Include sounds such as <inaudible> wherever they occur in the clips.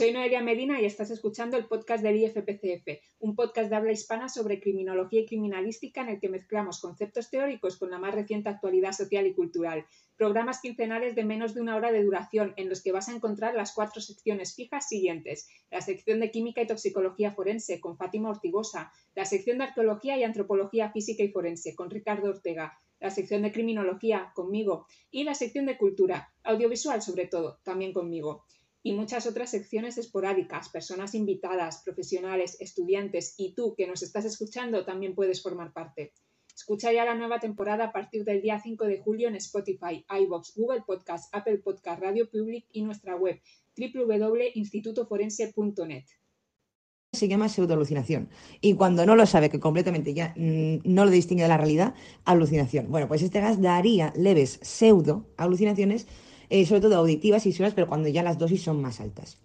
Soy Noelia Medina y estás escuchando el podcast del IFPCF, un podcast de habla hispana sobre criminología y criminalística en el que mezclamos conceptos teóricos con la más reciente actualidad social y cultural. Programas quincenales de menos de una hora de duración en los que vas a encontrar las cuatro secciones fijas siguientes. La sección de Química y Toxicología Forense con Fátima Ortigosa, la sección de Arqueología y Antropología Física y Forense con Ricardo Ortega, la sección de Criminología conmigo y la sección de Cultura, audiovisual sobre todo, también conmigo y muchas otras secciones esporádicas, personas invitadas, profesionales, estudiantes y tú que nos estás escuchando también puedes formar parte. Escucha ya la nueva temporada a partir del día 5 de julio en Spotify, iBox, Google Podcast, Apple Podcast, Radio Public y nuestra web www.institutoforense.net. Se llama pseudoalucinación. Y cuando no lo sabe, que completamente ya mm, no lo distingue de la realidad, alucinación. Bueno, pues este gas daría leves pseudo alucinaciones eh, sobre todo auditivas y visuales, pero cuando ya las dosis son más altas.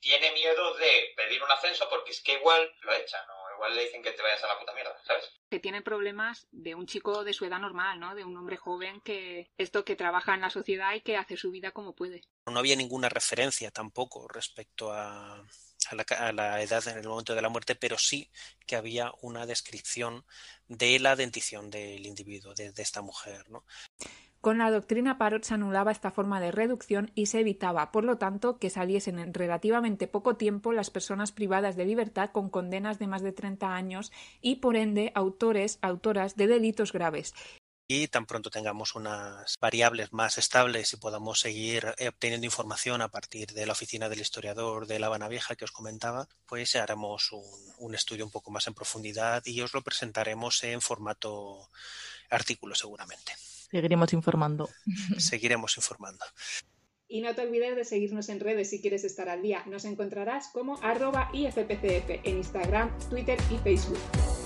Tiene miedo de pedir un ascenso porque es que igual lo echan o igual le dicen que te vayas a la puta mierda, ¿sabes? Que tiene problemas de un chico de su edad normal, ¿no? De un hombre joven que esto que trabaja en la sociedad y que hace su vida como puede. No había ninguna referencia tampoco respecto a, a la, edad en el momento de la muerte, pero sí que había una descripción de la dentición del individuo, de, de esta mujer. ¿no? Con la doctrina Parot se anulaba esta forma de reducción y se evitaba, por lo tanto, que saliesen en relativamente poco tiempo las personas privadas de libertad con condenas de más de 30 años y, por ende, autores, autoras de delitos graves. Y tan pronto tengamos unas variables más estables y podamos seguir eh, obteniendo información a partir de la oficina del historiador de La Habana Vieja que os comentaba, pues haremos un, un estudio un poco más en profundidad y os lo presentaremos en formato artículo seguramente. Seguiremos informando. <laughs> Seguiremos informando. Y no te olvides de seguirnos en redes si quieres estar al día. Nos encontrarás como arroba IFPCF en Instagram, Twitter y Facebook.